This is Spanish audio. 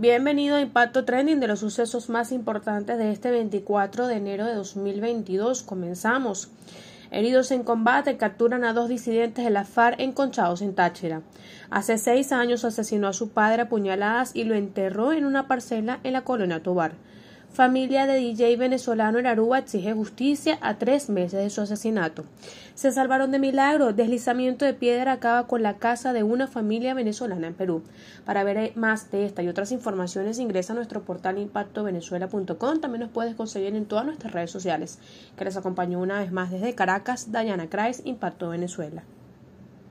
Bienvenido a Impacto Trending de los sucesos más importantes de este 24 de enero de 2022. Comenzamos. Heridos en combate, capturan a dos disidentes de la FARC enconchados en Táchira. Hace seis años asesinó a su padre a puñaladas y lo enterró en una parcela en la colonia Tobar. Familia de DJ venezolano en Aruba exige justicia a tres meses de su asesinato. Se salvaron de milagro. Deslizamiento de piedra acaba con la casa de una familia venezolana en Perú. Para ver más de esta y otras informaciones ingresa a nuestro portal impactovenezuela.com. También nos puedes conseguir en todas nuestras redes sociales. Que les acompañó una vez más desde Caracas, Dayana Kreis, Impacto Venezuela.